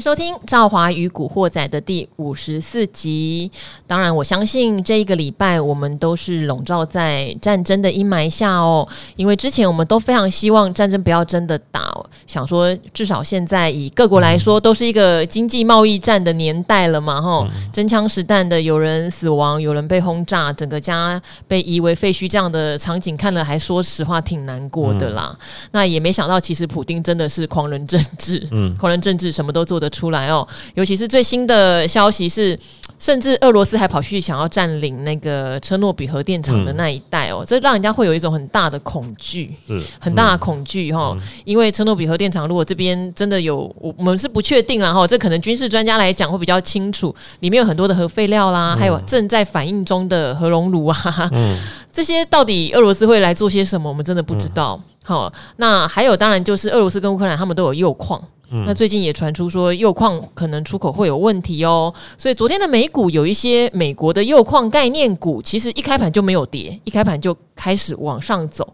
收听《赵华与古惑仔》的第五十四集。当然，我相信这一个礼拜我们都是笼罩在战争的阴霾下哦。因为之前我们都非常希望战争不要真的打，想说至少现在以各国来说，都是一个经济贸易战的年代了嘛，吼，真枪实弹的，有人死亡，有人被轰炸，整个家被夷为废墟，这样的场景看了还说实话挺难过的啦。那也没想到，其实普丁真的是狂人政治，嗯，狂人政治什么都做得出来哦，尤其是最新的消息是，甚至俄罗斯还跑去想要占领那个车诺比核电厂的那一带哦，这让人家会有一种很大的恐惧，嗯，很大的恐惧哈，因为车诺比核电厂如果这边真的有，我我们是不确定啦哈，这可能军事专家来讲会比较清楚，里面有很多的核废料啦，还有正在反应中的核熔炉啊，这些到底俄罗斯会来做些什么，我们真的不知道。好，那还有当然就是俄罗斯跟乌克兰他们都有铀矿。嗯、那最近也传出说铀矿可能出口会有问题哦，所以昨天的美股有一些美国的铀矿概念股，其实一开盘就没有跌，一开盘就开始往上走，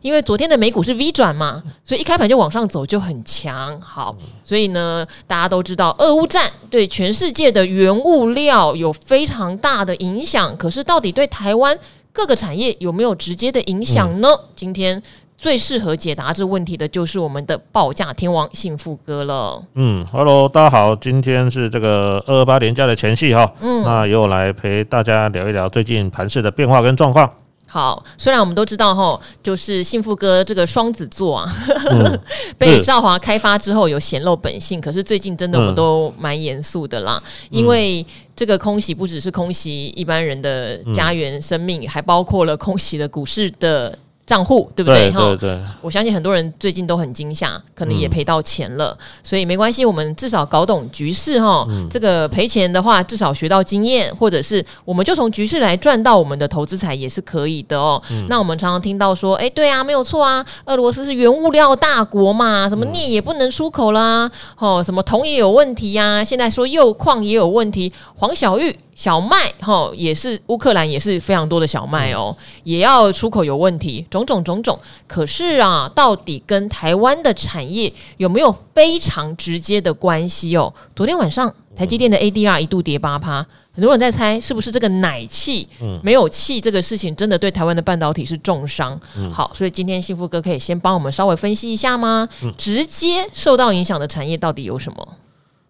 因为昨天的美股是 V 转嘛，所以一开盘就往上走就很强。好，所以呢，大家都知道俄乌战对全世界的原物料有非常大的影响，可是到底对台湾各个产业有没有直接的影响呢？嗯、今天。最适合解答这问题的就是我们的报价天王幸福哥了。嗯，Hello，大家好，今天是这个二二八连假的前夕哈。嗯，那由我来陪大家聊一聊最近盘市的变化跟状况。好，虽然我们都知道哈，就是幸福哥这个双子座啊，嗯、被赵华开发之后有显露本性，可是最近真的我们都蛮严肃的啦，嗯、因为这个空袭不只是空袭一般人的家园生命，嗯、还包括了空袭的股市的。账户对不对？哈，对对对，我相信很多人最近都很惊吓，可能也赔到钱了，嗯、所以没关系，我们至少搞懂局势哈。嗯、这个赔钱的话，至少学到经验，或者是我们就从局势来赚到我们的投资财也是可以的哦。嗯、那我们常常听到说，哎，对啊，没有错啊，俄罗斯是原物料大国嘛，什么镍也不能出口啦，哦，什么铜也有问题呀、啊，现在说铀矿也有问题，黄小玉。小麦哈也是乌克兰也是非常多的小麦哦，也要出口有问题，种种种种。可是啊，到底跟台湾的产业有没有非常直接的关系哦？昨天晚上台积电的 ADR 一度跌八趴，很多人在猜是不是这个奶气没有气这个事情真的对台湾的半导体是重伤？好，所以今天幸福哥可以先帮我们稍微分析一下吗？直接受到影响的产业到底有什么？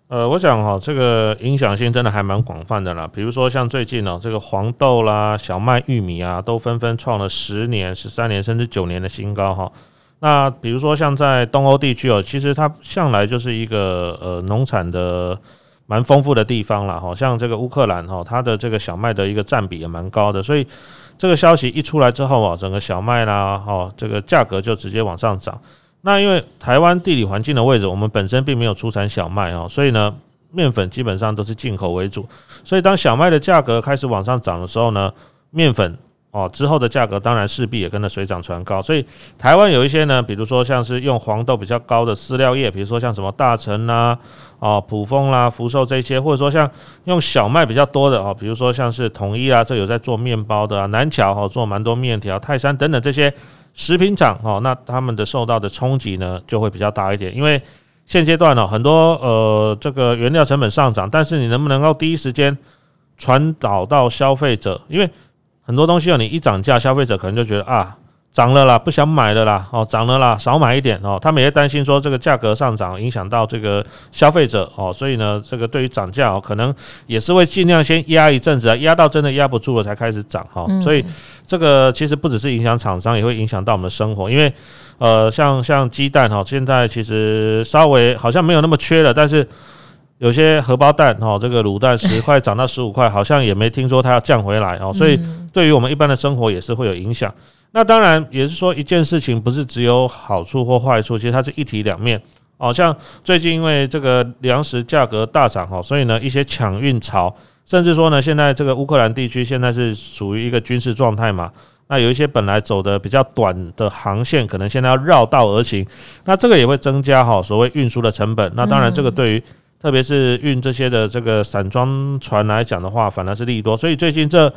呃，我想哈，这个影响性真的还蛮广泛的啦。比如说像最近呢，这个黄豆啦、小麦、玉米啊，都纷纷创了十年、十三年甚至九年的新高哈。那比如说像在东欧地区哦，其实它向来就是一个呃农产的蛮丰富的地方啦。哈。像这个乌克兰哈，它的这个小麦的一个占比也蛮高的，所以这个消息一出来之后啊，整个小麦啦，哈，这个价格就直接往上涨。那因为台湾地理环境的位置，我们本身并没有出产小麦哦，所以呢，面粉基本上都是进口为主。所以当小麦的价格开始往上涨的时候呢，面粉哦之后的价格当然势必也跟着水涨船高。所以台湾有一些呢，比如说像是用黄豆比较高的饲料业，比如说像什么大成啦、哦普丰啦、福寿这些，或者说像用小麦比较多的哦，比如说像是统一啊，这有在做面包的啊，南桥哦做蛮多面条，泰山等等这些。食品厂哦，那他们的受到的冲击呢，就会比较大一点，因为现阶段呢，很多呃这个原料成本上涨，但是你能不能够第一时间传导到消费者？因为很多东西哦，你一涨价，消费者可能就觉得啊。涨了啦，不想买的啦，哦，涨了啦，少买一点哦。他们也担心说这个价格上涨影响到这个消费者哦，所以呢，这个对于涨价哦，可能也是会尽量先压一阵子啊，压到真的压不住了才开始涨哈。所以这个其实不只是影响厂商，也会影响到我们的生活，因为呃，像像鸡蛋哈，现在其实稍微好像没有那么缺了，但是有些荷包蛋哦，这个卤蛋 十块涨到十五块，好像也没听说它要降回来哦。所以对于我们一般的生活也是会有影响。那当然也是说，一件事情不是只有好处或坏处，其实它是一体两面。哦，像最近因为这个粮食价格大涨哈，所以呢一些抢运潮，甚至说呢现在这个乌克兰地区现在是属于一个军事状态嘛。那有一些本来走的比较短的航线，可能现在要绕道而行，那这个也会增加哈所谓运输的成本。那当然这个对于特别是运这些的这个散装船来讲的话，反而是利多。所以最近这。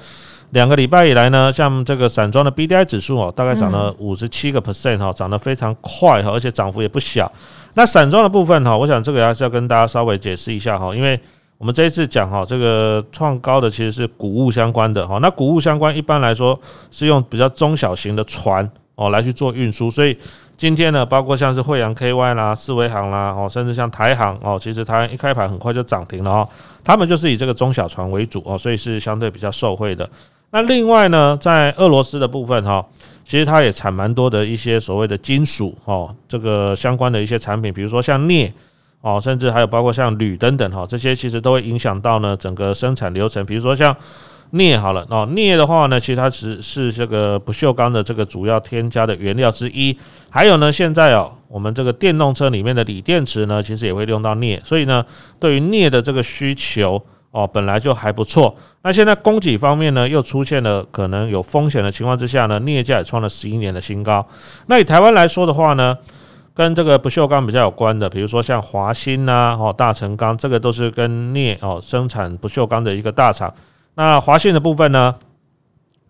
两个礼拜以来呢，像这个散装的 BDI 指数哦，大概涨了五十七个 percent 哈，涨得非常快哈，而且涨幅也不小。那散装的部分哈，我想这个还是要跟大家稍微解释一下哈，因为我们这一次讲哈，这个创高的其实是谷物相关的哈。那谷物相关一般来说是用比较中小型的船哦来去做运输，所以今天呢，包括像是惠阳 KY 啦、四维航啦哦，甚至像台航哦，其实它一开盘很快就涨停了哈。他们就是以这个中小船为主哦，所以是相对比较受惠的。那另外呢，在俄罗斯的部分哈，其实它也产蛮多的一些所谓的金属哦，这个相关的一些产品，比如说像镍哦，甚至还有包括像铝等等哈，这些其实都会影响到呢整个生产流程。比如说像镍好了哦，镍的话呢，其实它是是这个不锈钢的这个主要添加的原料之一。还有呢，现在哦，我们这个电动车里面的锂电池呢，其实也会用到镍，所以呢，对于镍的这个需求。哦，本来就还不错。那现在供给方面呢，又出现了可能有风险的情况之下呢，镍价也创了十一年的新高。那以台湾来说的话呢，跟这个不锈钢比较有关的，比如说像华新呐，哦，大成钢，这个都是跟镍哦生产不锈钢的一个大厂。那华新的部分呢，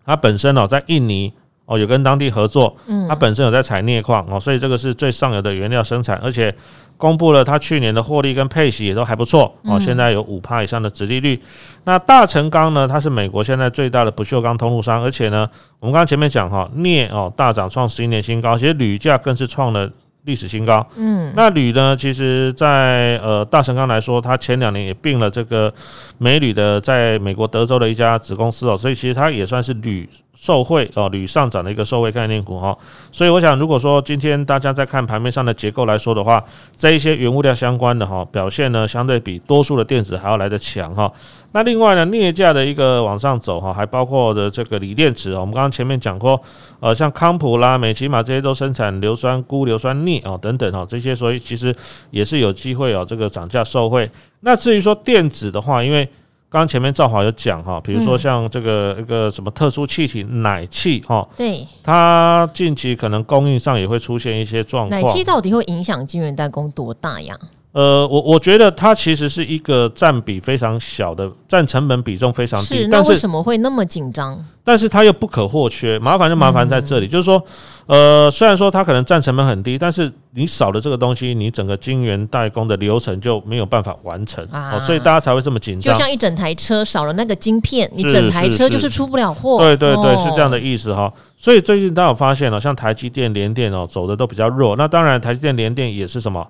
它本身哦在印尼哦有跟当地合作，嗯，它本身有在采镍矿哦，所以这个是最上游的原料生产，而且。公布了，它去年的获利跟配息也都还不错哦，现在有五趴以上的殖利率。那大成钢呢，它是美国现在最大的不锈钢通路商，而且呢，我们刚刚前面讲哈，镍哦大涨创十一年新高，其实铝价更是创了历史新高。嗯，那铝呢，其实在呃大成钢来说，它前两年也并了这个美铝的在美国德州的一家子公司哦，所以其实它也算是铝。受惠哦，铝上涨的一个受惠概念股哈，所以我想，如果说今天大家在看盘面上的结构来说的话，这一些原物料相关的哈表现呢，相对比多数的电子还要来得强哈。那另外呢，镍价的一个往上走哈，还包括的这个锂电池啊，我们刚刚前面讲过，呃，像康普啦、美琪玛这些都生产硫酸钴、硫酸镍啊等等哈，这些所以其实也是有机会哦，这个涨价受惠。那至于说电子的话，因为刚刚前面赵华有讲哈，比如说像这个一个什么特殊气体氖气哈，对，它近期可能供应上也会出现一些状况。氖气到底会影响晶圆代工多大呀？呃，我我觉得它其实是一个占比非常小的，占成本比重非常低。是，那为什么会那么紧张？但是它又不可或缺，麻烦就麻烦在这里，嗯、就是说，呃，虽然说它可能占成本很低，但是你少了这个东西，你整个晶圆代工的流程就没有办法完成啊、哦，所以大家才会这么紧张。就像一整台车少了那个晶片，你整台车就是出不了货。对对对，是这样的意思哈。所以最近大家有发现了，像台积电、联电哦，走的都比较弱。那当然，台积电、联电也是什么？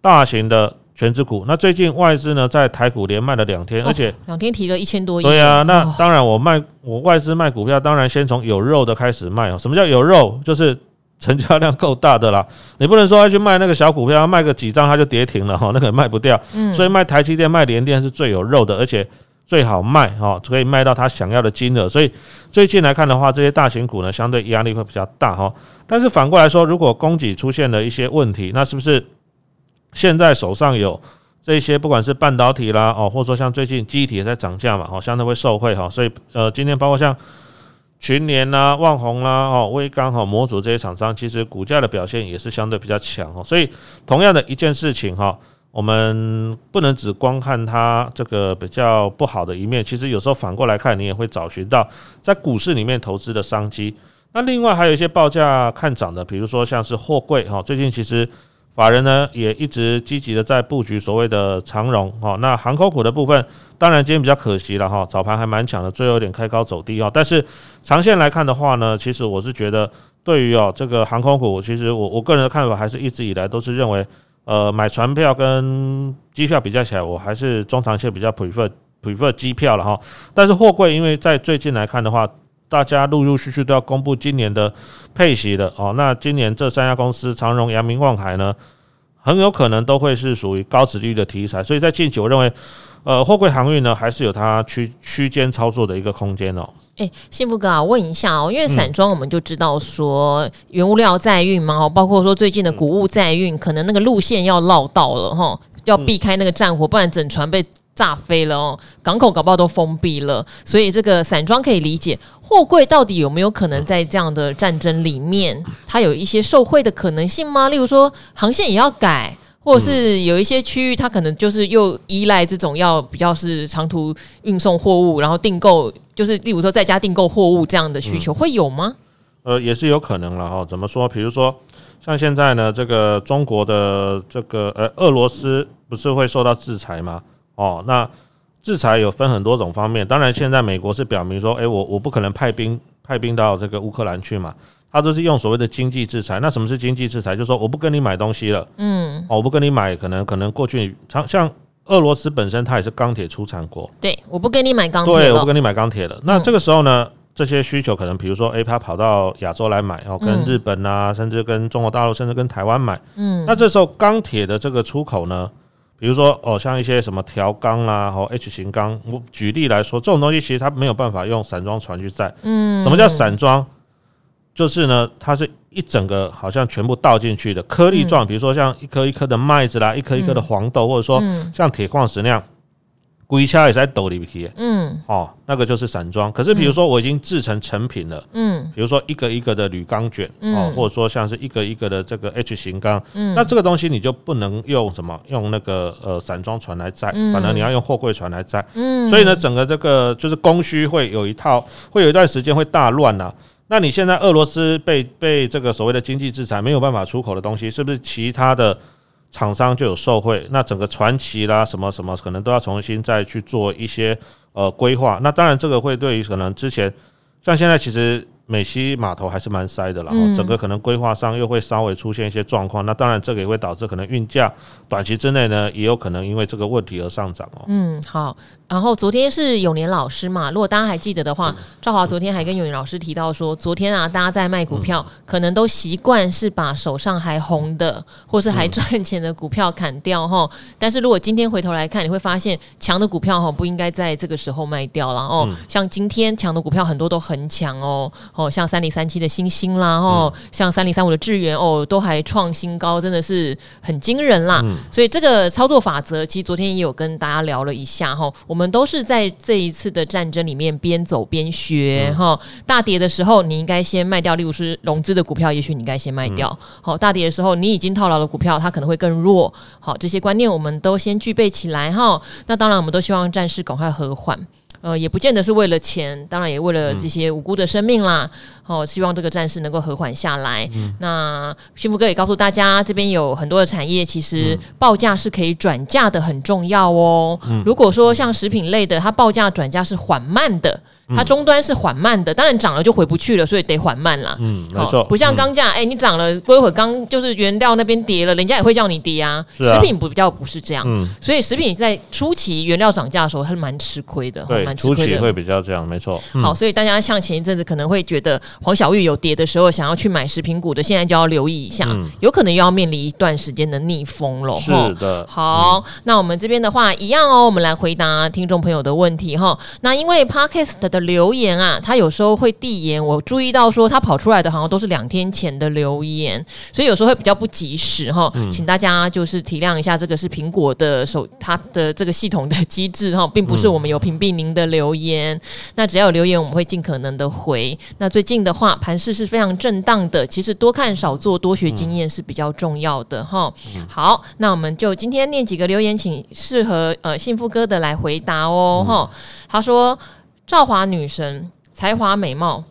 大型的全资股，那最近外资呢在台股连卖了两天，而且两天提了一千多亿。对啊，那当然我卖我外资卖股票，当然先从有肉的开始卖哦。什么叫有肉？就是成交量够大的啦。你不能说要去卖那个小股票，卖个几张它就跌停了哈，那个卖不掉。所以卖台积电、卖联电是最有肉的，而且最好卖哈，可以卖到他想要的金额。所以最近来看的话，这些大型股呢相对压力会比较大哈。但是反过来说，如果供给出现了一些问题，那是不是？现在手上有这些，不管是半导体啦，哦，或者说像最近记忆体也在涨价嘛，哦，相对会受惠哈，所以呃，今天包括像群联啦、旺宏啦、哦、威刚哈、模组这些厂商，其实股价的表现也是相对比较强哈，所以同样的一件事情哈，我们不能只光看它这个比较不好的一面，其实有时候反过来看，你也会找寻到在股市里面投资的商机。那另外还有一些报价看涨的，比如说像是货柜哈，最近其实。法人呢也一直积极的在布局所谓的长荣哈，那航空股的部分，当然今天比较可惜了哈，早盘还蛮强的，最后有点开高走低哦。但是长线来看的话呢，其实我是觉得对于哦这个航空股，其实我我个人的看法还是一直以来都是认为，呃买船票跟机票比较起来，我还是中长线比较 prefer prefer 机票了哈。但是货柜因为在最近来看的话，大家陆陆续续都要公布今年的配息的哦，那今年这三家公司长荣、阳明、望海呢，很有可能都会是属于高值率的题材，所以在近期我认为，呃，货柜航运呢还是有它区区间操作的一个空间哦。诶，幸福哥啊，问一下哦，因为散装我们就知道说原物料在运嘛，哦，包括说最近的谷物在运，可能那个路线要绕道了哈，要避开那个战火，不然整船被。炸飞了哦，港口搞不好都封闭了，所以这个散装可以理解。货柜到底有没有可能在这样的战争里面，它有一些受贿的可能性吗？例如说航线也要改，或者是有一些区域它可能就是又依赖这种要比较是长途运送货物，然后订购就是例如说在家订购货物这样的需求会有吗？呃，也是有可能了哈。怎么说？比如说，像现在呢，这个中国的这个呃，俄罗斯不是会受到制裁吗？哦，那制裁有分很多种方面。当然，现在美国是表明说，诶，我我不可能派兵派兵到这个乌克兰去嘛，他都是用所谓的经济制裁。那什么是经济制裁？就是说我不跟你买东西了，嗯，哦，我不跟你买，可能可能过去像像俄罗斯本身它也是钢铁出产国，对，我不跟你买钢铁，对，我不跟你买钢铁了。那这个时候呢？这些需求可能，比如说，诶，他跑到亚洲来买，然后跟日本啊，甚至跟中国大陆，甚至跟台湾买。嗯，那这时候钢铁的这个出口呢，比如说，哦，像一些什么调钢啦，和 H 型钢，我举例来说，这种东西其实它没有办法用散装船去载。嗯，什么叫散装？就是呢，它是一整个好像全部倒进去的颗粒状，比如说像一颗一颗的麦子啦，一颗一颗的黄豆，或者说像铁矿石那样。龟壳也是在斗里边，嗯，哦，那个就是散装。可是比如说我已经制成成品了，嗯，比如说一个一个的铝钢卷，哦，或者说像是一个一个的这个 H 型钢，嗯，那这个东西你就不能用什么用那个呃散装船来载，反正你要用货柜船来载，嗯，所以呢，整个这个就是供需会有一套，会有一段时间会大乱呐。那你现在俄罗斯被被这个所谓的经济制裁没有办法出口的东西，是不是其他的？厂商就有受贿，那整个传奇啦，什么什么，可能都要重新再去做一些呃规划。那当然，这个会对于可能之前，像现在其实。美西码头还是蛮塞的，然后整个可能规划上又会稍微出现一些状况，那当然这个也会导致可能运价短期之内呢，也有可能因为这个问题而上涨哦。嗯，好。然后昨天是永年老师嘛，如果大家还记得的话，赵华昨天还跟永年老师提到说，昨天啊，大家在卖股票，可能都习惯是把手上还红的或是还赚钱的股票砍掉哈。但是如果今天回头来看，你会发现强的股票哈不应该在这个时候卖掉了哦。像今天强的股票很多都很强哦。哦，像三零三七的星星啦，哦，像三零三五的智源哦，都还创新高，真的是很惊人啦。嗯、所以这个操作法则，其实昨天也有跟大家聊了一下哈。我们都是在这一次的战争里面边走边学哈。嗯、大跌的时候，你应该先卖掉，例如是融资的股票，也许你应该先卖掉。好，大跌的时候，你已经套牢的股票，它可能会更弱。好，这些观念我们都先具备起来哈。那当然，我们都希望战事赶快和缓。呃，也不见得是为了钱，当然也为了这些无辜的生命啦。哦，希望这个战事能够和缓下来。嗯、那幸福哥也告诉大家，这边有很多的产业，其实报价是可以转嫁的，很重要哦。嗯、如果说像食品类的，它报价转嫁是缓慢的。它终端是缓慢的，当然涨了就回不去了，所以得缓慢啦。嗯，没错，不像钢价，哎、你涨了过一会儿，钢就是原料那边跌了，人家也会叫你跌啊。是啊，食品不比较不是这样，嗯，所以食品在初期原料涨价的时候，它是蛮吃亏的，对，初期会比较这样，没错。嗯、好，所以大家像前一阵子可能会觉得黄小玉有跌的时候，想要去买食品股的，现在就要留意一下，嗯、有可能又要面临一段时间的逆风了。是的，好，嗯、那我们这边的话一样哦，我们来回答听众朋友的问题哈。那因为 Podcast 的留言啊。他有时候会递延，我注意到说他跑出来的好像都是两天前的留言，所以有时候会比较不及时哈，嗯、请大家就是体谅一下，这个是苹果的手，它的这个系统的机制哈，并不是我们有屏蔽您的留言。嗯、那只要有留言，我们会尽可能的回。那最近的话，盘势是非常震荡的，其实多看少做，多学经验是比较重要的哈。嗯、好，那我们就今天念几个留言，请适合呃幸福哥的来回答哦哈。嗯、他说：“赵华女神。”才华美貌，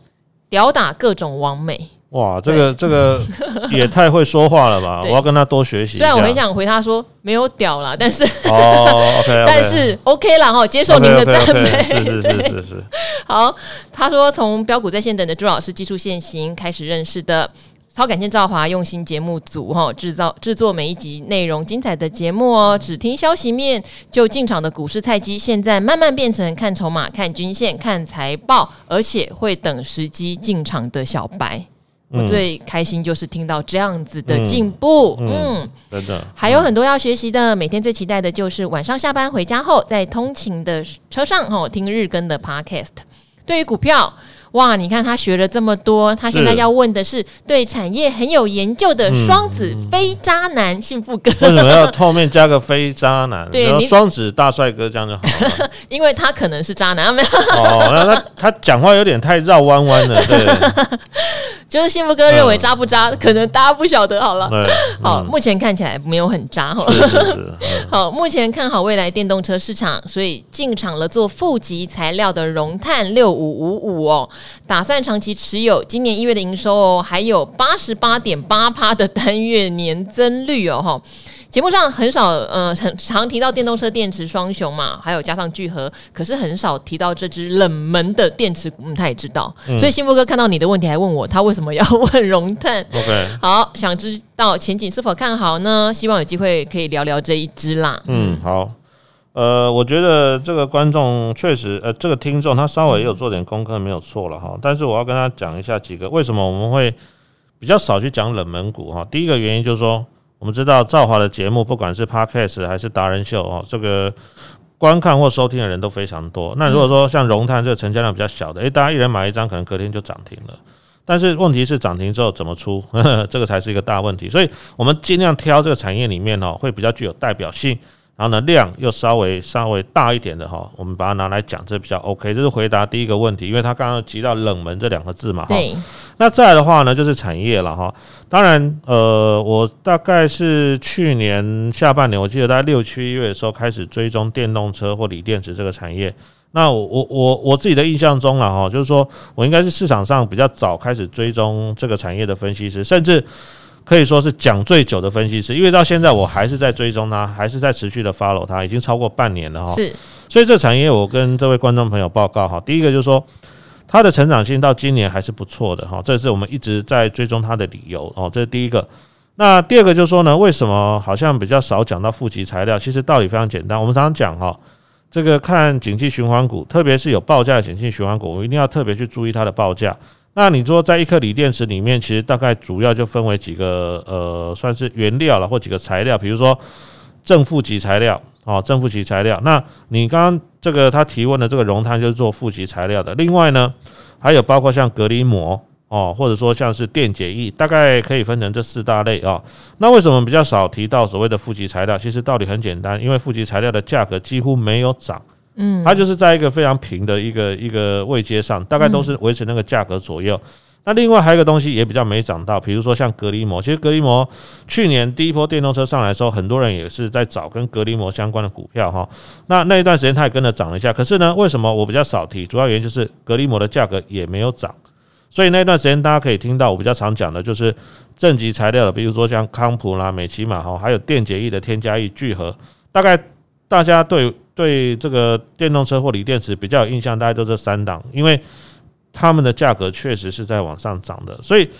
吊打各种网美。哇，这个这个 也太会说话了吧！我要跟他多学习。虽然我很想回他说没有屌啦，但是哦，OK，但是 OK 啦哈，接受您的赞美。是是是是是。好，他说从标股在线等的朱老师技术限行开始认识的。超感谢赵华用心节目组哈，制造制作每一集内容精彩的节目哦。只听消息面就进场的股市菜鸡，现在慢慢变成看筹码、看均线、看财报，而且会等时机进场的小白。嗯、我最开心就是听到这样子的进步，嗯，嗯真的。还有很多要学习的，每天最期待的就是晚上下班回家后，在通勤的车上哈听日更的 Podcast。对于股票。哇！你看他学了这么多，他现在要问的是对产业很有研究的双子非渣男幸福哥。为什么要后面加个非渣男？对，双子大帅哥这样就好了。因为他可能是渣男，没有。哦，那他他讲话有点太绕弯弯了，对。就是幸福哥认为渣不渣，嗯、可能大家不晓得好了。对，好，目前看起来没有很渣哈。好，目前看好未来电动车市场，所以进场了做负极材料的融碳六五五五哦，打算长期持有。今年一月的营收哦，还有八十八点八趴的单月年增率哦哈。节目上很少，呃，很常提到电动车电池双雄嘛，还有加上聚合，可是很少提到这只冷门的电池股。嗯，他也知道，嗯、所以幸福哥看到你的问题，还问我他为什么要问融碳。OK，好，想知道前景是否看好呢？希望有机会可以聊聊这一支啦。嗯，好，呃，我觉得这个观众确实，呃，这个听众他稍微也有做点功课，没有错了哈。但是我要跟他讲一下几个为什么我们会比较少去讲冷门股哈。第一个原因就是说。我们知道赵华的节目，不管是 Podcast 还是达人秀哦，这个观看或收听的人都非常多。那如果说像融碳这个成交量比较小的，诶，大家一人买一张，可能隔天就涨停了。但是问题是涨停之后怎么出，呵呵，这个才是一个大问题。所以我们尽量挑这个产业里面哦，会比较具有代表性。然后呢，量又稍微稍微大一点的哈，我们把它拿来讲，这比较 OK。这是回答第一个问题，因为他刚刚提到冷门这两个字嘛。哈。那再来的话呢，就是产业了哈。当然，呃，我大概是去年下半年，我记得在六七月的时候开始追踪电动车或锂电池这个产业。那我我我我自己的印象中了哈，就是说我应该是市场上比较早开始追踪这个产业的分析师，甚至。可以说是讲最久的分析师，因为到现在我还是在追踪他，还是在持续的 follow 他，已经超过半年了哈。是，所以这产业我跟这位观众朋友报告哈，第一个就是说它的成长性到今年还是不错的哈，这是我们一直在追踪它的理由哦，这是第一个。那第二个就是说呢，为什么好像比较少讲到负极材料？其实道理非常简单，我们常常讲哈，这个看景气循环股，特别是有报价的景气循环股，我们一定要特别去注意它的报价。那你说，在一颗锂电池里面，其实大概主要就分为几个呃，算是原料了，或几个材料，比如说正负极材料哦，正负极材料。那你刚刚这个他提问的这个熔碳就是做负极材料的。另外呢，还有包括像隔离膜哦，或者说像是电解液，大概可以分成这四大类啊。那为什么比较少提到所谓的负极材料？其实道理很简单，因为负极材料的价格几乎没有涨。嗯，它就是在一个非常平的一个一个位阶上，大概都是维持那个价格左右。那另外还有一个东西也比较没涨到，比如说像隔离膜。其实隔离膜去年第一波电动车上来的时候，很多人也是在找跟隔离膜相关的股票哈。那那一段时间它也跟着涨了一下，可是呢，为什么我比较少提？主要原因就是隔离膜的价格也没有涨，所以那段时间大家可以听到我比较常讲的就是正极材料的，比如说像康普啦、美琪玛哈，还有电解液的添加液聚合，大概大家对。对这个电动车或锂电池比较有印象，大概都是这三档，因为他们的价格确实是在往上涨的，所以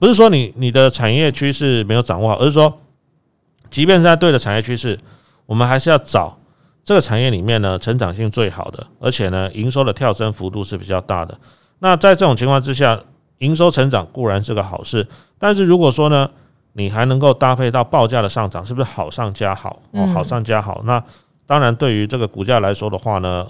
不是说你你的产业趋势没有掌握好，而是说，即便是在对的产业趋势，我们还是要找这个产业里面呢成长性最好的，而且呢营收的跳升幅度是比较大的。那在这种情况之下，营收成长固然是个好事，但是如果说呢，你还能够搭配到报价的上涨，是不是好上加好？哦，好上加好，那。当然，对于这个股价来说的话呢，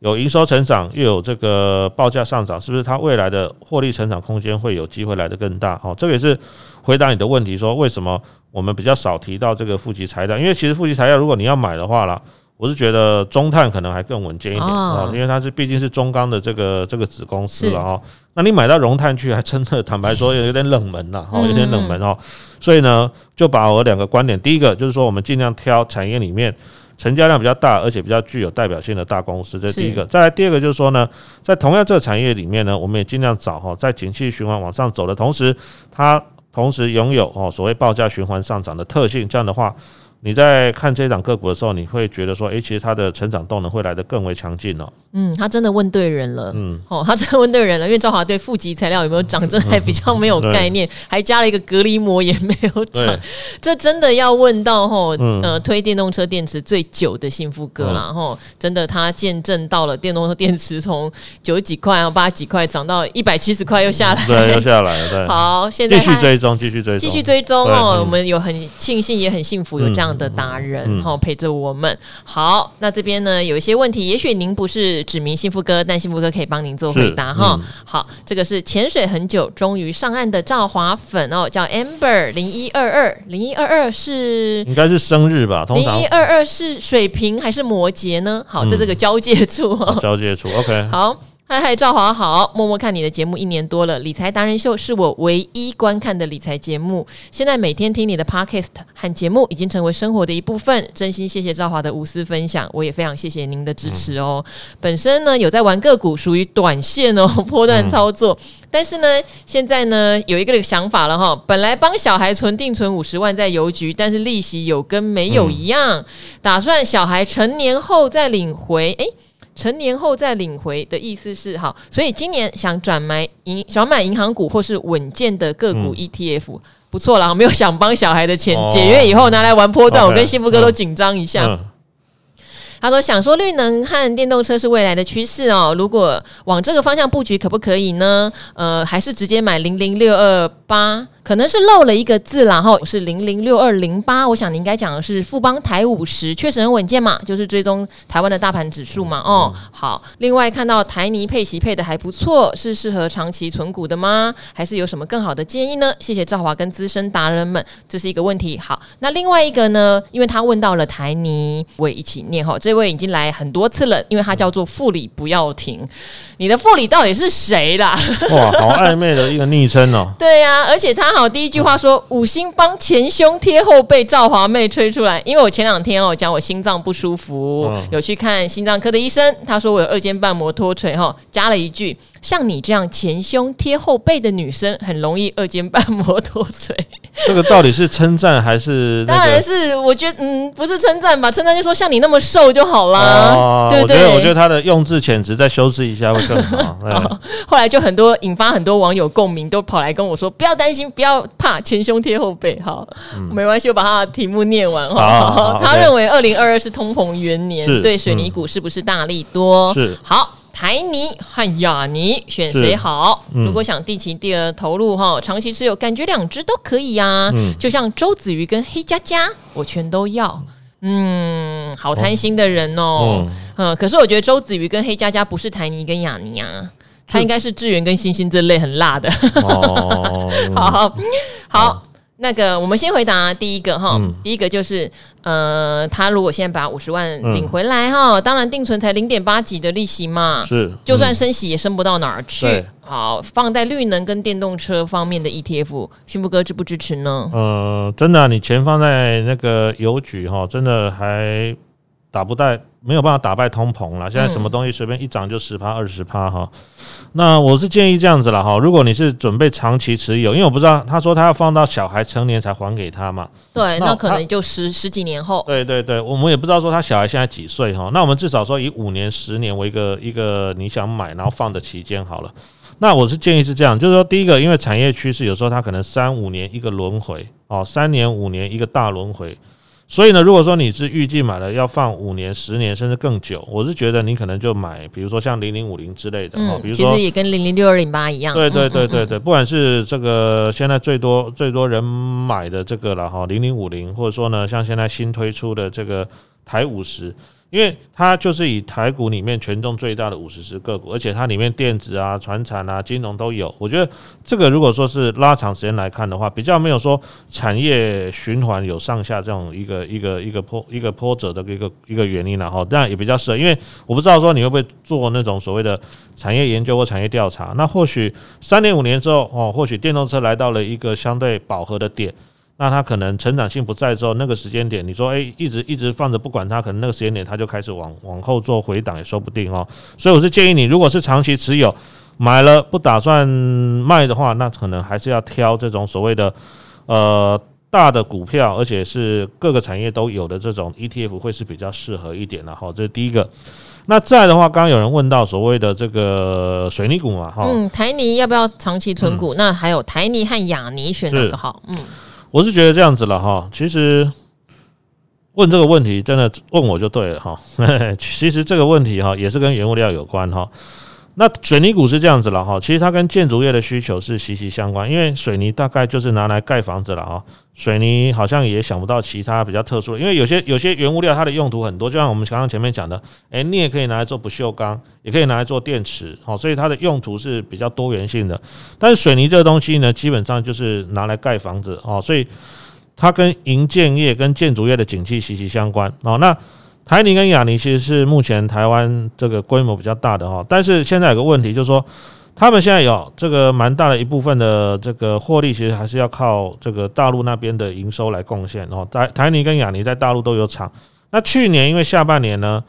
有营收成长，又有这个报价上涨，是不是它未来的获利成长空间会有机会来得更大？哦，这个也是回答你的问题，说为什么我们比较少提到这个负极材料？因为其实负极材料，如果你要买的话啦，我是觉得中碳可能还更稳健一点啊，因为它是毕竟是中钢的这个这个子公司了哈。那你买到融碳去，还真的坦白说 有点冷门了哈，有点冷门哦。所以呢，就把我两个观点，第一个就是说，我们尽量挑产业里面。成交量比较大，而且比较具有代表性的大公司，这是第一个。再来第二个就是说呢，在同样这个产业里面呢，我们也尽量找哈，在景气循环往上走的同时，它同时拥有哦所谓报价循环上涨的特性，这样的话。你在看这档个股的时候，你会觉得说，诶，其实它的成长动能会来得更为强劲哦。嗯，他真的问对人了。嗯，哦，他真的问对人了，因为兆华对负极材料有没有涨，这还比较没有 概念，还加了一个隔离膜也没有涨，这真的要问到吼，呃，推电动车电池最久的幸福哥啦，吼，真的他见证到了电动车电池从九十几块啊八十几块涨到一百七十块又下来，对，又下来了。对，好，现在继续追踪，继续追踪，继续追踪哦。我们有很庆幸，也很幸福有这样。的达人哈陪着我们，好，那这边呢有一些问题，也许您不是指名幸福哥，但幸福哥可以帮您做回答哈。好，这个是潜水很久终于上岸的赵华粉哦，叫 Amber 零一二二零一二二是应该是生日吧？通常零一二二是水瓶还是摩羯呢？好，在这个交界处哦，交界处 OK。好，嗨嗨，赵华好，默默看你的节目一年多了，理财达人秀是我唯一观看的理财节目。现在每天听你的 podcast 和节目，已经成为生活的一部分。真心谢谢赵华的无私分享，我也非常谢谢您的支持哦。本身呢有在玩个股，属于短线哦，波段操作。但是呢，现在呢有一个想法了哈，本来帮小孩存定存五十万在邮局，但是利息有跟没有一样，打算小孩成年后再领回。诶成年后再领回的意思是好，所以今年想转买银，想买银行股或是稳健的个股 ETF，、嗯、不错啦，没有想帮小孩的钱解约以后拿来玩波段，哦、我跟幸福哥都紧张一下。嗯嗯、他说想说绿能和电动车是未来的趋势哦，如果往这个方向布局可不可以呢？呃，还是直接买零零六二八？可能是漏了一个字，然后是零零六二零八。我想你应该讲的是富邦台五十，确实很稳健嘛，就是追踪台湾的大盘指数嘛。哦，好。另外看到台泥配息配的还不错，是适合长期存股的吗？还是有什么更好的建议呢？谢谢赵华跟资深达人们，这是一个问题。好，那另外一个呢？因为他问到了台泥，我也一起念哈。这位已经来很多次了，因为他叫做副理不要停。你的副理到底是谁啦？哇，好暧昧的一个昵称哦。对呀、啊，而且他。好，第一句话说五星帮前胸贴后背，赵华妹吹出来。因为我前两天哦讲我心脏不舒服，嗯、有去看心脏科的医生，他说我有二尖瓣膜脱垂哈，加了一句像你这样前胸贴后背的女生，很容易二尖瓣膜脱垂。这个到底是称赞还是、那个？当然是，我觉得嗯，不是称赞吧，称赞就说像你那么瘦就好啦，哦、对不对？我觉得我觉得他的用字遣词再修饰一下会更好。好 后来就很多引发很多网友共鸣，都跑来跟我说不要担心，不要怕，前胸贴后背，好，嗯、没关系，我把他的题目念完哈。他认为二零二二是通膨元年，是对水泥股是不是大力多？是好。台泥和雅泥选谁好？嗯、如果想定期第二投入哈，长期持有，感觉两只都可以呀、啊。嗯、就像周子瑜跟黑佳佳，我全都要。嗯，好贪心的人哦。嗯，嗯，可是我觉得周子瑜跟黑佳佳不是台泥跟雅泥啊，他应该是智源跟星星这类很辣的。哦，好好 好。那个，我们先回答第一个哈，嗯、第一个就是，呃，他如果现在把五十万领回来哈，嗯、当然定存才零点八几的利息嘛，是，就算升息也升不到哪儿去。对好，放在绿能跟电动车方面的 ETF，幸福哥支不支持呢？呃，真的、啊，你钱放在那个邮局哈，真的还打不带。没有办法打败通膨了，现在什么东西随便一涨就十趴二十趴哈。那我是建议这样子了哈，如果你是准备长期持有，因为我不知道他说他要放到小孩成年才还给他嘛。对，那，那可能就十十几年后。对对对，我们也不知道说他小孩现在几岁哈。那我们至少说以五年、十年为一个一个你想买然后放的期间好了。那我是建议是这样，就是说第一个，因为产业趋势有时候它可能三五年一个轮回哦，三年五年一个大轮回。所以呢，如果说你是预计买了要放五年、十年甚至更久，我是觉得你可能就买，比如说像零零五零之类的哦，比如说其实也跟零零六二零八一样。对对对对对，不管是这个现在最多最多人买的这个了哈，零零五零，或者说呢，像现在新推出的这个台五十。因为它就是以台股里面权重最大的五十只个股，而且它里面电子啊、传产啊、金融都有。我觉得这个如果说是拉长时间来看的话，比较没有说产业循环有上下这种一个一个一个波一个波折的一个一个原因，然后这样也比较适合。因为我不知道说你会不会做那种所谓的产业研究或产业调查，那或许三年五年之后哦，或许电动车来到了一个相对饱和的点。那它可能成长性不在之后，那个时间点，你说诶，一直一直放着不管它，可能那个时间点它就开始往往后做回档也说不定哦。所以我是建议你，如果是长期持有，买了不打算卖的话，那可能还是要挑这种所谓的呃大的股票，而且是各个产业都有的这种 ETF 会是比较适合一点的哈。这是第一个。那再的话，刚刚有人问到所谓的这个水泥股嘛，哈，嗯，台泥要不要长期存股？嗯、那还有台泥和亚泥选哪个好？嗯。我是觉得这样子了哈，其实问这个问题真的问我就对了哈。其实这个问题哈也是跟原物料有关哈。那水泥股是这样子了哈，其实它跟建筑业的需求是息息相关，因为水泥大概就是拿来盖房子了哈。水泥好像也想不到其他比较特殊的，因为有些有些原物料它的用途很多，就像我们刚刚前面讲的，诶，你也可以拿来做不锈钢，也可以拿来做电池，好，所以它的用途是比较多元性的。但是水泥这个东西呢，基本上就是拿来盖房子哦，所以它跟营建业跟建筑业的景气息息相关哦。那台泥跟亚泥其实是目前台湾这个规模比较大的哈，但是现在有个问题就是说，他们现在有这个蛮大的一部分的这个获利，其实还是要靠这个大陆那边的营收来贡献哦。台台泥跟亚泥在大陆都有厂，那去年因为下半年呢，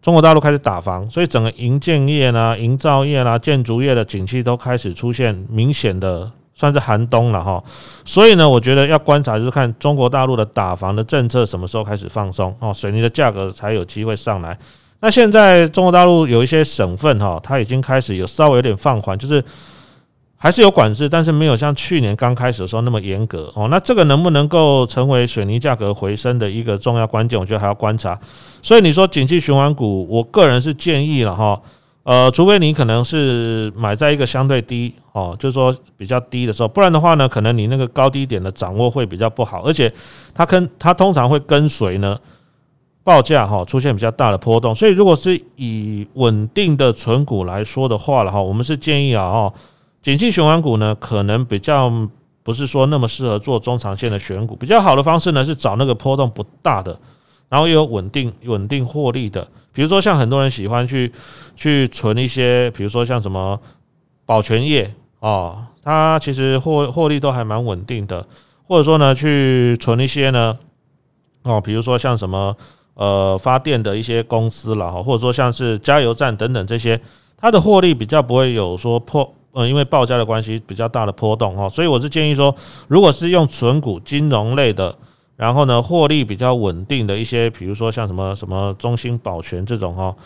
中国大陆开始打房，所以整个营建业啦、营造业啦、建筑业的景气都开始出现明显的。算是寒冬了哈，所以呢，我觉得要观察就是看中国大陆的打房的政策什么时候开始放松哦，水泥的价格才有机会上来。那现在中国大陆有一些省份哈，它已经开始有稍微有点放缓，就是还是有管制，但是没有像去年刚开始的时候那么严格哦。那这个能不能够成为水泥价格回升的一个重要关键？我觉得还要观察。所以你说景气循环股，我个人是建议了哈。呃，除非你可能是买在一个相对低哦，就是说比较低的时候，不然的话呢，可能你那个高低点的掌握会比较不好，而且它跟它通常会跟随呢报价哈出现比较大的波动，所以如果是以稳定的存股来说的话了哈，我们是建议啊哈，景气循环股呢可能比较不是说那么适合做中长线的选股，比较好的方式呢是找那个波动不大的。然后又有稳定稳定获利的，比如说像很多人喜欢去去存一些，比如说像什么保全业哦，它其实获获利都还蛮稳定的，或者说呢去存一些呢哦，比如说像什么呃发电的一些公司了哈，或者说像是加油站等等这些，它的获利比较不会有说破呃，因为报价的关系比较大的波动哦，所以我是建议说，如果是用存股金融类的。然后呢，获利比较稳定的一些，比如说像什么什么中兴保全这种哈，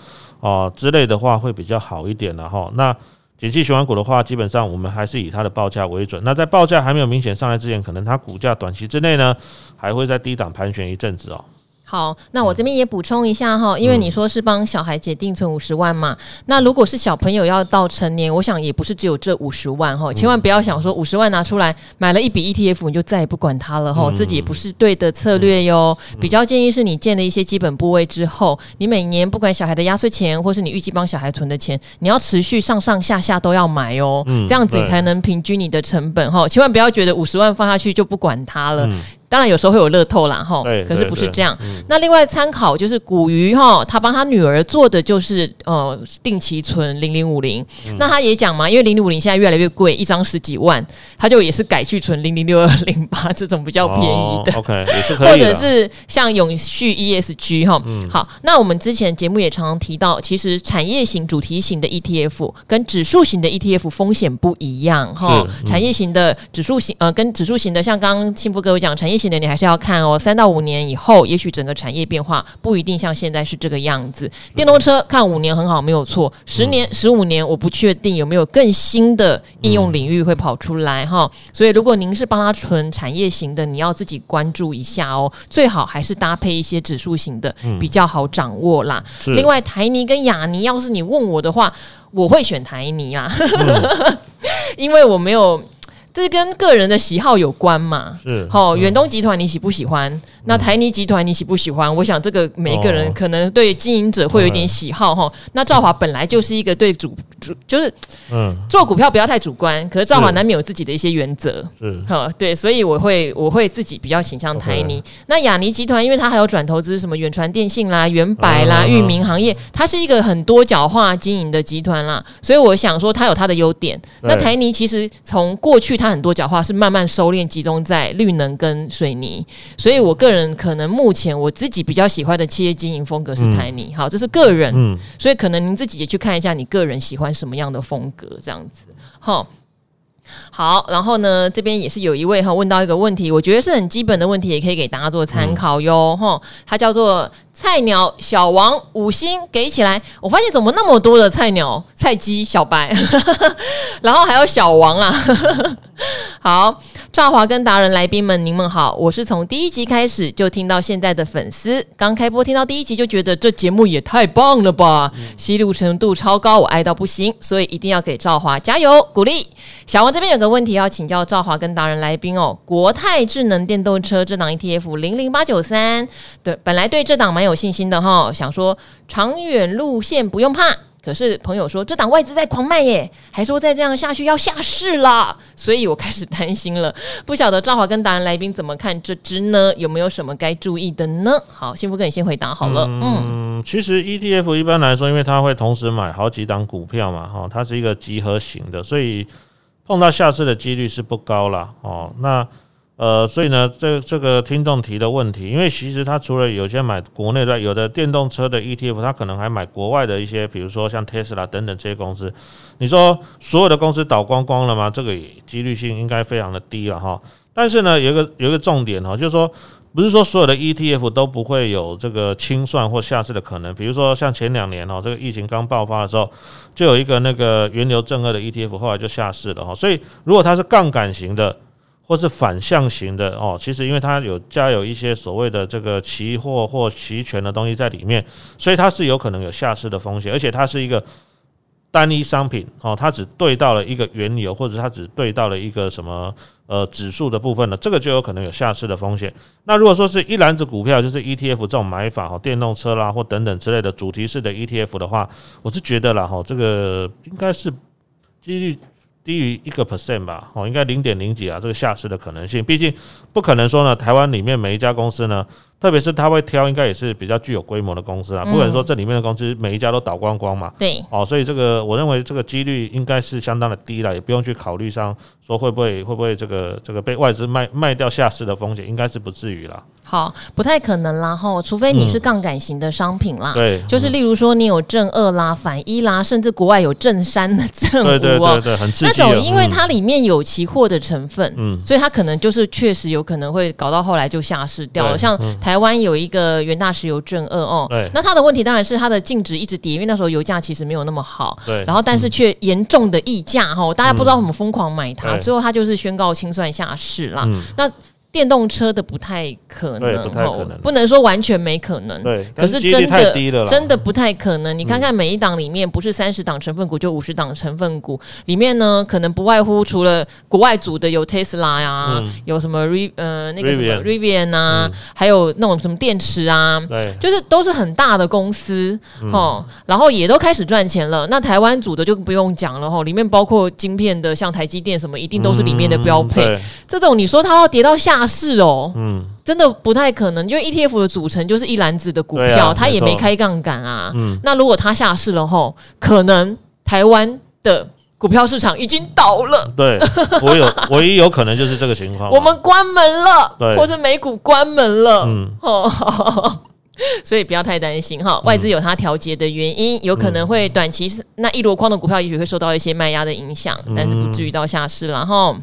哦之类的话，会比较好一点了哈。那景气循环股的话，基本上我们还是以它的报价为准。那在报价还没有明显上来之前，可能它股价短期之内呢，还会在低档盘旋一阵子哦。好，那我这边也补充一下哈，因为你说是帮小孩姐定存五十万嘛，那如果是小朋友要到成年，我想也不是只有这五十万哈，千万不要想说五十万拿出来买了一笔 ETF，你就再也不管它了哈，自己也不是对的策略哟。比较建议是你建了一些基本部位之后，你每年不管小孩的压岁钱，或是你预计帮小孩存的钱，你要持续上上下下都要买哦，这样子你才能平均你的成本哈，千万不要觉得五十万放下去就不管它了。当然有时候会有乐透啦，哈，可是不是这样。那另外参考就是古鱼哈，他帮他女儿做的就是呃定期存零零五零。那他也讲嘛，因为零零五零现在越来越贵，一张十几万，他就也是改去存零零六二零八这种比较便宜的。OK，也是可以。或者是像永续 ESG 哈，好。那我们之前节目也常常提到，其实产业型、主题型的 ETF 跟指数型的 ETF 风险不一样哈。产业型的指数型呃，跟指数型的，像刚刚庆富哥讲产业。的你还是要看哦，三到五年以后，也许整个产业变化不一定像现在是这个样子。电动车看五年很好，没有错。十年、十五年，我不确定有没有更新的应用领域会跑出来哈。所以，如果您是帮他存产业型的，你要自己关注一下哦。最好还是搭配一些指数型的，比较好掌握啦。另外，台泥跟雅尼，要是你问我的话，我会选台泥啦，因为我没有。这跟个人的喜好有关嘛？是，好，远东集团你喜不喜欢？那台泥集团你喜不喜欢？我想这个每一个人可能对经营者会有一点喜好哈。那赵华本来就是一个对主主就是嗯做股票不要太主观，可是赵华难免有自己的一些原则。是，好，对，所以我会我会自己比较倾向台泥。那亚尼集团因为它还有转投资什么远传电信啦、远百啦、域名行业，它是一个很多角化经营的集团啦，所以我想说它有它的优点。那台泥其实从过去它很多角化是慢慢收敛，集中在绿能跟水泥，所以我个人可能目前我自己比较喜欢的企业经营风格是台泥。好，这是个人，嗯，所以可能您自己也去看一下你个人喜欢什么样的风格，这样子。好，好，然后呢，这边也是有一位哈问到一个问题，我觉得是很基本的问题，也可以给大家做参考哟。哈，它叫做菜鸟小王，五星给起来。我发现怎么那么多的菜鸟、菜鸡、小白，然后还有小王啊。好，赵华跟达人来宾们，您们好，我是从第一集开始就听到现在的粉丝，刚开播听到第一集就觉得这节目也太棒了吧，吸入程度超高，我爱到不行，所以一定要给赵华加油鼓励。小王这边有个问题要请教赵华跟达人来宾哦，国泰智能电动车这档 ETF 零零八九三，对，本来对这档蛮有信心的哈，想说长远路线不用怕。可是朋友说这档外资在狂卖耶，还说再这样下去要下市了，所以我开始担心了。不晓得赵华跟达人来宾怎么看这支呢？有没有什么该注意的呢？好，幸福哥你先回答好了。嗯，嗯其实 ETF 一般来说，因为它会同时买好几档股票嘛，哈，它是一个集合型的，所以碰到下市的几率是不高啦。哦，那。呃，所以呢，这这个听众提的问题，因为其实他除了有些买国内的，有的电动车的 ETF，他可能还买国外的一些，比如说像 Tesla 等等这些公司。你说所有的公司倒光光了吗？这个几率性应该非常的低了哈。但是呢，有一个有一个重点哈，就是说不是说所有的 ETF 都不会有这个清算或下市的可能。比如说像前两年哦，这个疫情刚爆发的时候，就有一个那个原油正二的 ETF 后来就下市了哈。所以如果它是杠杆型的。或是反向型的哦，其实因为它有加有一些所谓的这个期货或期权的东西在里面，所以它是有可能有下市的风险，而且它是一个单一商品哦，它只对到了一个原油，或者它只对到了一个什么呃指数的部分呢，这个就有可能有下市的风险。那如果说是一篮子股票，就是 ETF 这种买法哈，电动车啦或等等之类的主题式的 ETF 的话，我是觉得啦哈，这个应该是几率。低于一个 percent 吧，哦，应该零点零几啊，这个下市的可能性，毕竟不可能说呢，台湾里面每一家公司呢。特别是他会挑，应该也是比较具有规模的公司啊，不可能说这里面的公司每一家都倒光光嘛。对，哦，所以这个我认为这个几率应该是相当的低了，也不用去考虑上说会不会会不会这个这个被外资卖卖掉下市的风险，应该是不至于了。好，不太可能啦，吼，除非你是杠杆型的商品啦，对，就是例如说你有正二啦、反一啦，甚至国外有正三的正五，对对对对，很。那种因为它里面有期货的成分，嗯，所以它可能就是确实有可能会搞到后来就下市掉了，像台湾有一个。呃，元大石油正二哦，对，那它的问题当然是它的净值一直跌，因为那时候油价其实没有那么好，对，然后但是却严重的溢价哈，大家不知道怎么疯狂买它，最后它就是宣告清算下市啦。那电动车的不太可能，不太可能，不能说完全没可能。对，可是真的真的不太可能。你看看每一档里面，不是三十档成分股，就五十档成分股里面呢，可能不外乎除了国外组的有 Tesla 呀，有什么 Re 呃那个什么 Rivian 啊，还有那种什么电池啊，对，就是都是很大的公司哦，然后也都开始赚钱了。那台湾组的就不用讲了哈，里面包括晶片的，像台积电什么，一定都是里面的标配。这种你说它要跌到下。是哦，嗯，真的不太可能，因为 ETF 的组成就是一篮子的股票，它也没开杠杆啊。嗯，那如果它下市了后，可能台湾的股票市场已经倒了。对，我有 唯一有可能就是这个情况，我们关门了，对，或是美股关门了。嗯，所以不要太担心哈，外资有它调节的原因，有可能会短期那一箩筐的股票也许会受到一些卖压的影响，但是不至于到下市了哈。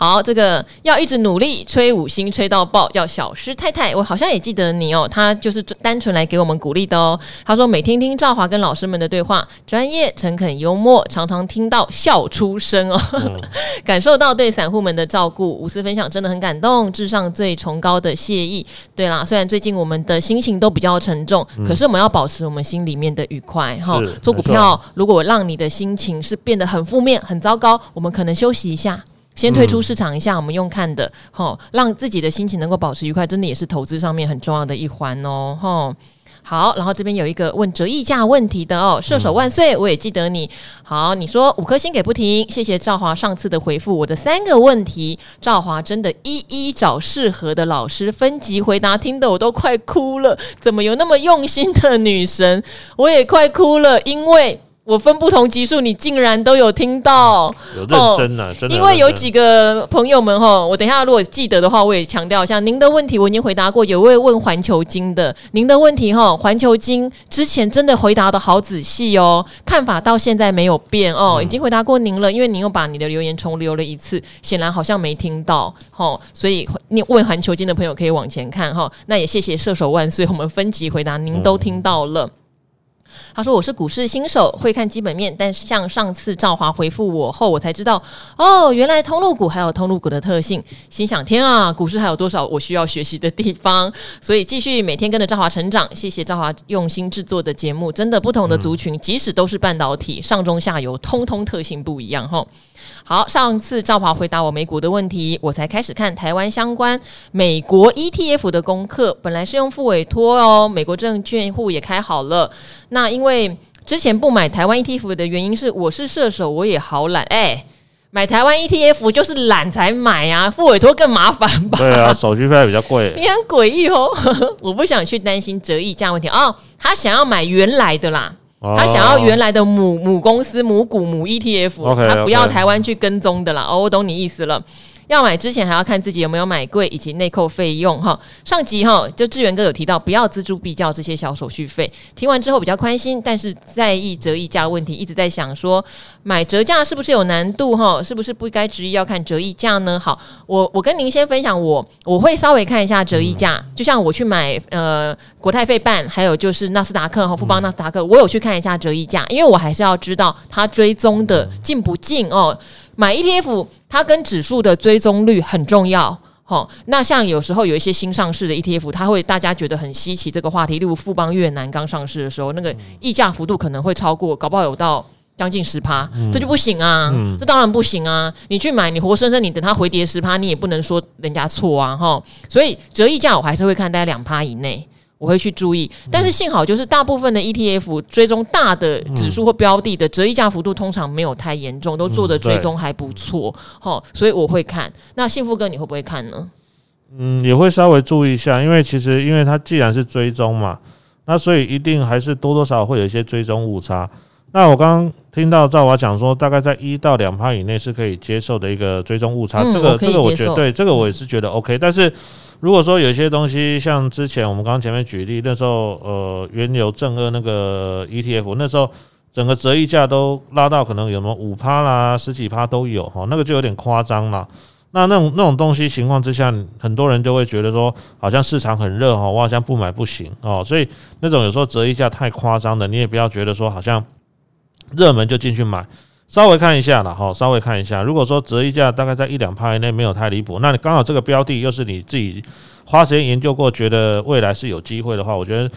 好，这个要一直努力，吹五星吹到爆，叫小师太太，我好像也记得你哦。他就是单纯来给我们鼓励的哦。他说每天听赵华跟老师们的对话，专业、诚恳、幽默，常常听到笑出声哦，嗯、感受到对散户们的照顾，无私分享真的很感动，致上最崇高的谢意。对啦，虽然最近我们的心情都比较沉重，嗯、可是我们要保持我们心里面的愉快哈。做股票，如果让你的心情是变得很负面、很糟糕，我们可能休息一下。先退出市场一下，我们用看的，吼，让自己的心情能够保持愉快，真的也是投资上面很重要的一环哦，吼。好，然后这边有一个问折溢价问题的哦，射手万岁，我也记得你。好，你说五颗星给不停，谢谢赵华上次的回复，我的三个问题，赵华真的一一找适合的老师分级回答，听得我都快哭了。怎么有那么用心的女神？我也快哭了，因为。我分不同级数，你竟然都有听到，有认真、啊，哦、真的。因为有几个朋友们哈，我等一下如果记得的话，我也强调一下，您的问题我已经回答过。有位问环球金的，您的问题哈，环球金之前真的回答的好仔细哦，看法到现在没有变哦，已经回答过您了。因为您又把你的留言重留了一次，显然好像没听到哈，所以你问环球金的朋友可以往前看哈。那也谢谢射手万岁，我们分级回答，您都听到了。嗯他说：“我是股市新手，会看基本面，但是像上次赵华回复我后，我才知道哦，原来通路股还有通路股的特性。心想：天啊，股市还有多少我需要学习的地方？所以继续每天跟着赵华成长。谢谢赵华用心制作的节目，真的不同的族群，即使都是半导体，上中下游，通通特性不一样。吼。”好，上次赵华回答我美股的问题，我才开始看台湾相关美国 ETF 的功课。本来是用副委托哦，美国证券户也开好了。那因为之前不买台湾 ETF 的原因是我是射手，我也好懒。哎，买台湾 ETF 就是懒才买啊，副委托更麻烦吧？对啊，手续费比较贵。你很诡异哦，我不想去担心折溢价问题哦。他想要买原来的啦，哦、他想要原来的母母公司母股母 ETF，okay, 他不要台湾去跟踪的啦。哦，我懂你意思了。要买之前还要看自己有没有买贵以及内扣费用哈。上集哈就志源哥有提到不要锱铢必较这些小手续费，听完之后比较宽心，但是在意折溢价问题，一直在想说买折价是不是有难度哈？是不是不该执意要看折溢价呢？好，我我跟您先分享我我会稍微看一下折溢价，嗯、就像我去买呃国泰费办，还有就是纳斯达克和富邦纳斯达克，我有去看一下折溢价，因为我还是要知道它追踪的近不近哦。买 ETF，它跟指数的追踪率很重要。好，那像有时候有一些新上市的 ETF，它会大家觉得很稀奇这个话题，例如富邦越南刚上市的时候，那个溢价幅度可能会超过，搞不好有到将近十趴，这就不行啊，这当然不行啊。你去买，你活生生你等它回跌十趴，你也不能说人家错啊，哈。所以折溢价我还是会看大概两趴以内。我会去注意，但是幸好就是大部分的 ETF 追踪大的指数或标的的折溢价幅度通常没有太严重，都做的追踪还不错，齁，所以我会看。那幸福哥你会不会看呢？嗯，也会稍微注意一下，因为其实因为它既然是追踪嘛，那所以一定还是多多少少会有一些追踪误差。那我刚刚听到赵华讲说，大概在一到两趴以内是可以接受的一个追踪误差，这个这个我觉得对，这个我也是觉得 OK，但是。如果说有些东西像之前我们刚刚前面举例，那时候呃原油正二那个 ETF，那时候整个折溢价都拉到可能有什么五趴啦、十几趴都有哈，那个就有点夸张了。那那种那种东西情况之下，很多人就会觉得说，好像市场很热哈，我好像不买不行哦。所以那种有时候折溢价太夸张的，你也不要觉得说好像热门就进去买。稍微看一下了哈，稍微看一下。如果说折溢价大概在一两趴以内没有太离谱，那你刚好这个标的又是你自己花时间研究过，觉得未来是有机会的话，我觉得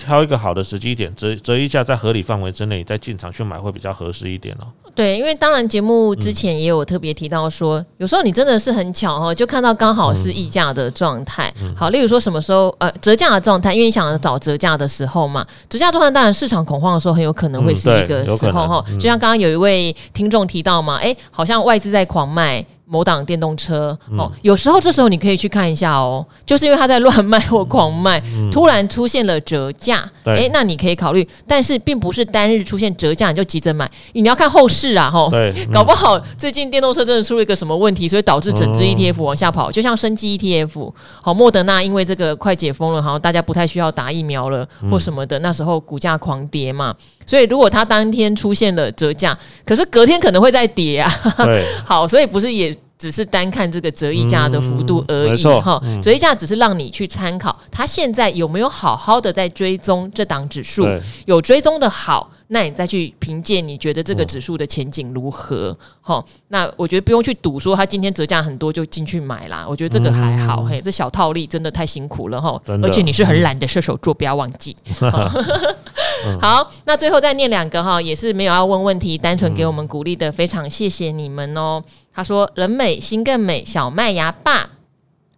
挑一个好的时机点，折折一下在合理范围之内，再进场去买会比较合适一点哦。对，因为当然节目之前也有特别提到说，嗯、有时候你真的是很巧哦，就看到刚好是溢价的状态。嗯、好，例如说什么时候呃折价的状态，因为你想要找折价的时候嘛，折价状态当然市场恐慌的时候很有可能会是一个时候哈。嗯、就像刚刚有一位听众提到嘛，诶，好像外资在狂卖。某档电动车哦，有时候这时候你可以去看一下哦，就是因为它在乱卖或狂卖，突然出现了折价，诶，那你可以考虑，但是并不是单日出现折价你就急着买，你要看后市啊，吼，搞不好最近电动车真的出了一个什么问题，所以导致整只 ETF 往下跑，就像生机 ETF，好，莫德纳因为这个快解封了，好像大家不太需要打疫苗了或什么的，那时候股价狂跌嘛，所以如果它当天出现了折价，可是隔天可能会再跌啊，对，好，所以不是也。只是单看这个折溢价的幅度而已哈，折溢价只是让你去参考，它现在有没有好好的在追踪这档指数，有追踪的好，那你再去凭借你觉得这个指数的前景如何？哈，那我觉得不用去赌说它今天折价很多就进去买啦，我觉得这个还好，嘿，这小套利真的太辛苦了哈，而且你是很懒的射手座，不要忘记。好，那最后再念两个哈，也是没有要问问题，单纯给我们鼓励的，非常谢谢你们哦。他说：“人美心更美，小麦芽爸。”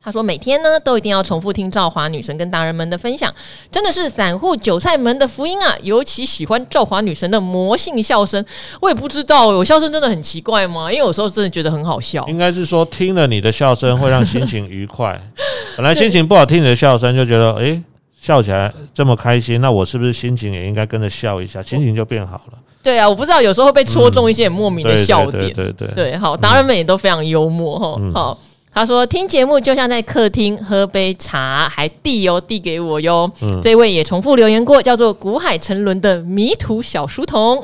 他说：“每天呢都一定要重复听赵华女神跟大人们的分享，真的是散户韭菜们的福音啊！尤其喜欢赵华女神的魔性笑声，我也不知道我笑声真的很奇怪吗？因为有时候真的觉得很好笑。应该是说听了你的笑声会让心情愉快，本来心情不好听你的笑声就觉得诶，笑起来这么开心，那我是不是心情也应该跟着笑一下，心情就变好了？”对啊，我不知道有时候会被戳中一些很莫名的笑点。对对对，对，对，对，好，达人们也都非常幽默哈。嗯、好，他说听节目就像在客厅喝杯茶，还递油递给我哟。嗯、这位也重复留言过，叫做“古海沉沦的迷途小书童”。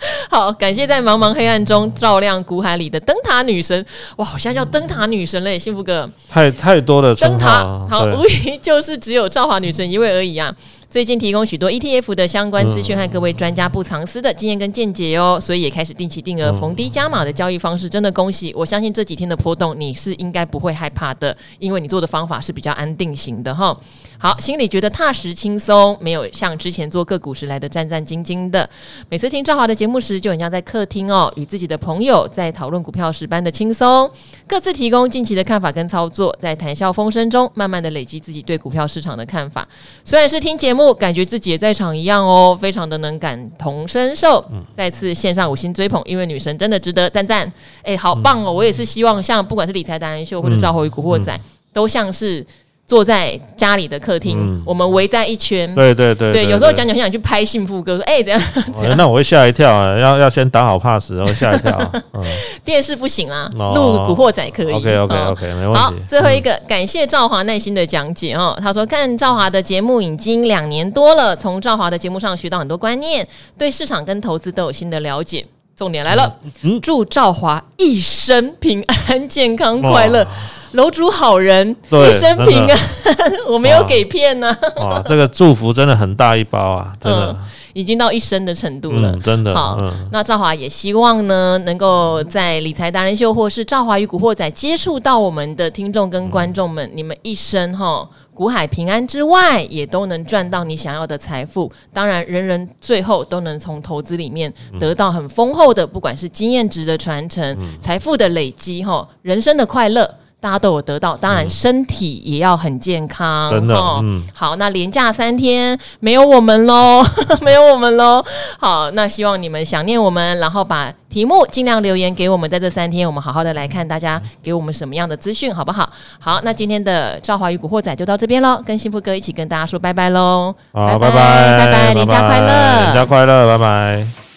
好，感谢在茫茫黑暗中照亮古海里的灯塔女神。哇，好像叫灯塔女神嘞，幸福哥。太太多的灯塔，好，无疑就是只有赵华女神一位而已啊。最近提供许多 ETF 的相关资讯和各位专家不藏私的经验跟见解哦，所以也开始定期定额逢低加码的交易方式，真的恭喜！我相信这几天的波动你是应该不会害怕的，因为你做的方法是比较安定型的哈。好，心里觉得踏实轻松，没有像之前做个股时来的战战兢兢的。每次听赵华的节目时，就很像在客厅哦，与自己的朋友在讨论股票时般的轻松，各自提供近期的看法跟操作，在谈笑风生中，慢慢的累积自己对股票市场的看法。虽然是听节目。目，感觉自己也在场一样哦，非常的能感同身受。嗯，再次献上五星追捧，因为女神真的值得赞赞。哎，好棒哦！我也是希望像不管是理财达人秀或者赵侯与古惑仔，都像是。坐在家里的客厅，嗯、我们围在一圈。对对对，对，对，有时候讲讲想去拍幸福歌，说哎、欸，怎样？哦、那我会吓一跳啊！要要先打好 pass，然后吓一跳。嗯、电视不行啊，录古惑仔可以。OK OK OK，没问题。好，最后一个，嗯、感谢赵华耐心的讲解哦。他说看赵华的节目已经两年多了，从赵华的节目上学到很多观念，对市场跟投资都有新的了解。重点来了，祝赵华一生平安、健康、快乐。楼主好人，一生平安，我没有给骗呢。哇，这个祝福真的很大一包啊，真的，嗯、已经到一生的程度了，嗯、真的。好，嗯、那赵华也希望呢，能够在理财达人秀或是赵华与古惑仔接触到我们的听众跟观众们，嗯、你们一生哈，股海平安之外，也都能赚到你想要的财富。当然，人人最后都能从投资里面得到很丰厚的，不管是经验值的传承、财、嗯、富的累积哈，人生的快乐。大家都有得到，当然身体也要很健康。真的，嗯，好，那连假三天没有我们喽，没有我们喽。好，那希望你们想念我们，然后把题目尽量留言给我们，在这三天，我们好好的来看大家给我们什么样的资讯，好不好？好，那今天的赵华与古惑仔就到这边喽，跟幸福哥一起跟大家说拜拜喽。好，拜拜，拜拜，连假快乐，连假快乐，拜拜。